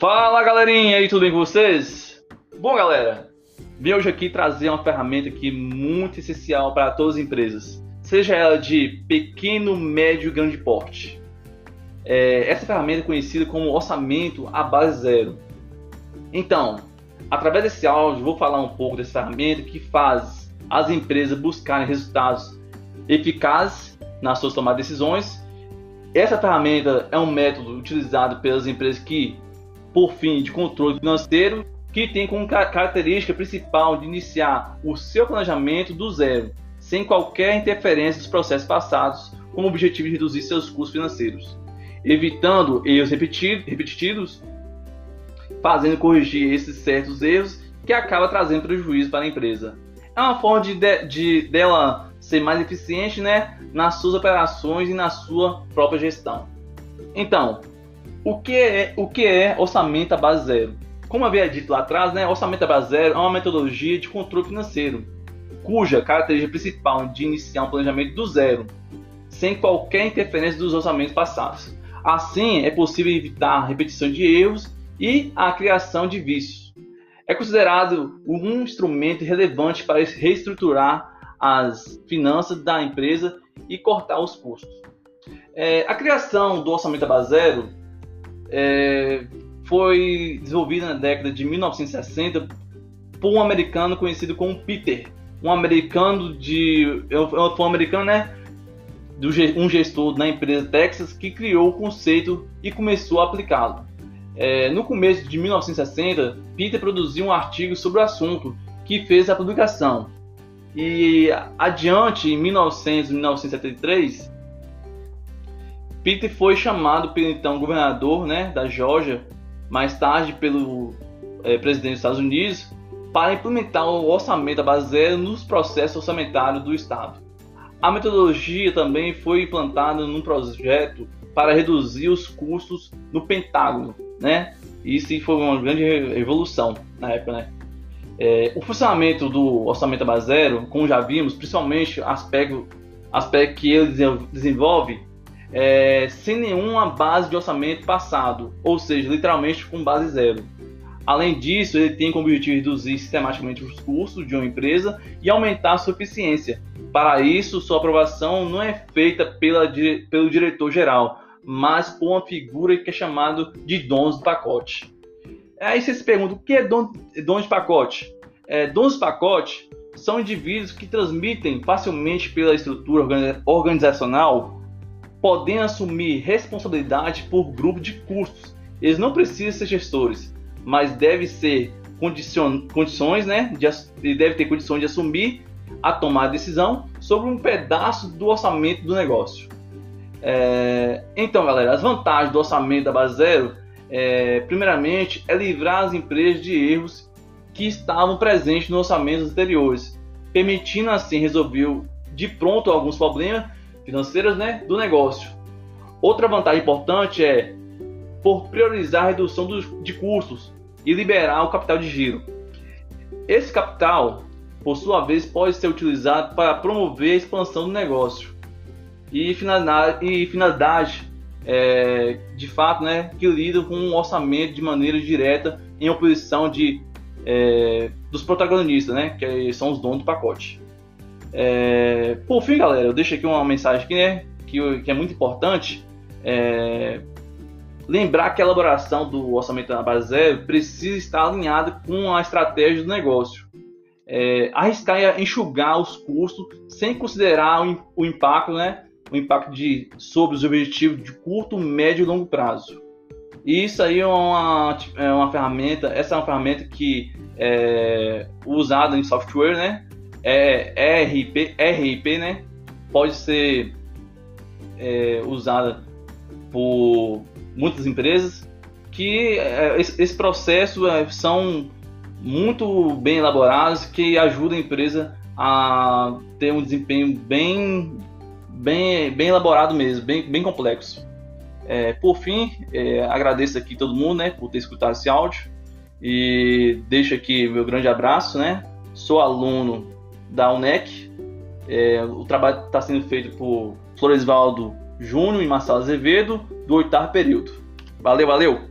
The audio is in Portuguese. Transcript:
Fala galerinha, e tudo bem com vocês? Bom galera, vim hoje aqui trazer uma ferramenta aqui muito essencial para todas as empresas, seja ela de pequeno, médio grande porte. É, essa ferramenta é conhecida como orçamento à base zero. Então, através desse áudio, vou falar um pouco dessa ferramenta que faz as empresas buscarem resultados eficazes nas suas tomadas de decisões. Essa ferramenta é um método utilizado pelas empresas que por fim de controle financeiro, que tem como característica principal de iniciar o seu planejamento do zero, sem qualquer interferência dos processos passados, com o objetivo de reduzir seus custos financeiros, evitando erros repetidos, fazendo corrigir esses certos erros que acaba trazendo prejuízo para a empresa. É uma forma de, de, de dela ser mais eficiente né, nas suas operações e na sua própria gestão. Então, o que é, o que é orçamento à base zero? Como havia dito lá atrás, né, orçamento à base zero é uma metodologia de controle financeiro, cuja característica principal é de iniciar um planejamento do zero, sem qualquer interferência dos orçamentos passados. Assim, é possível evitar a repetição de erros e a criação de vícios. É considerado um instrumento relevante para reestruturar as finanças da empresa e cortar os custos. É, a criação do orçamento base zero é, foi desenvolvida na década de 1960 por um americano conhecido como Peter, um americano de, foi um americano, né, do, um gestor na empresa Texas que criou o conceito e começou a aplicá-lo. É, no começo de 1960, Peter produziu um artigo sobre o assunto que fez a publicação. E adiante, em 1900 1973, Peter foi chamado pelo então governador né, da Geórgia, mais tarde pelo é, presidente dos Estados Unidos, para implementar o orçamento baseado nos processos orçamentários do Estado. A metodologia também foi implantada num projeto para reduzir os custos no Pentágono, né? Isso foi uma grande revolução na época, né? É, o funcionamento do orçamento base zero, como já vimos, principalmente aspecto, aspecto que ele desenvolve é, sem nenhuma base de orçamento passado, ou seja, literalmente com base zero. Além disso, ele tem como objetivo reduzir sistematicamente os custos de uma empresa e aumentar sua eficiência. Para isso, sua aprovação não é feita pela, pelo diretor geral, mas por uma figura que é chamada de donos do pacote. Aí você se pergunta, o que é dono, dono de pacote? É, donos de pacote são indivíduos que transmitem facilmente pela estrutura organizacional podem assumir responsabilidade por grupo de custos. Eles não precisam ser gestores, mas deve ser condicion, condições, né? De, deve ter condições de assumir a tomar decisão sobre um pedaço do orçamento do negócio. É, então, galera, as vantagens do orçamento da base zero, é, primeiramente, é livrar as empresas de erros que estavam presentes nos orçamentos anteriores, permitindo assim resolver de pronto alguns problemas financeiras né, do negócio. Outra vantagem importante é por priorizar a redução dos, de custos e liberar o capital de giro. Esse capital, por sua vez, pode ser utilizado para promover a expansão do negócio e finalidade, e finalidade é, de fato, né, que lidam com um orçamento de maneira direta em oposição de, é, dos protagonistas, né, que são os donos do pacote. É, por fim, galera, eu deixo aqui uma mensagem aqui, né, que, que é muito importante. É, lembrar que a elaboração do orçamento da base zero precisa estar alinhada com a estratégia do negócio. É, arriscar e enxugar os custos sem considerar o, o impacto, né, o impacto de, sobre os objetivos de curto, médio e longo prazo. E isso aí é uma, é uma ferramenta, essa é uma ferramenta que é usada em software, né, é, RP, RIP, né, pode ser é, usada por muitas empresas que é, esse, esse, processo é, são muito bem elaborados que ajudam a empresa a ter um desempenho bem bem, bem elaborado mesmo, bem, bem complexo. É, por fim, é, agradeço aqui todo mundo né, por ter escutado esse áudio e deixo aqui meu grande abraço. Né? Sou aluno da UNEC. É, o trabalho está sendo feito por Floresvaldo Júnior e Marcelo Azevedo, do oitavo período. Valeu, valeu!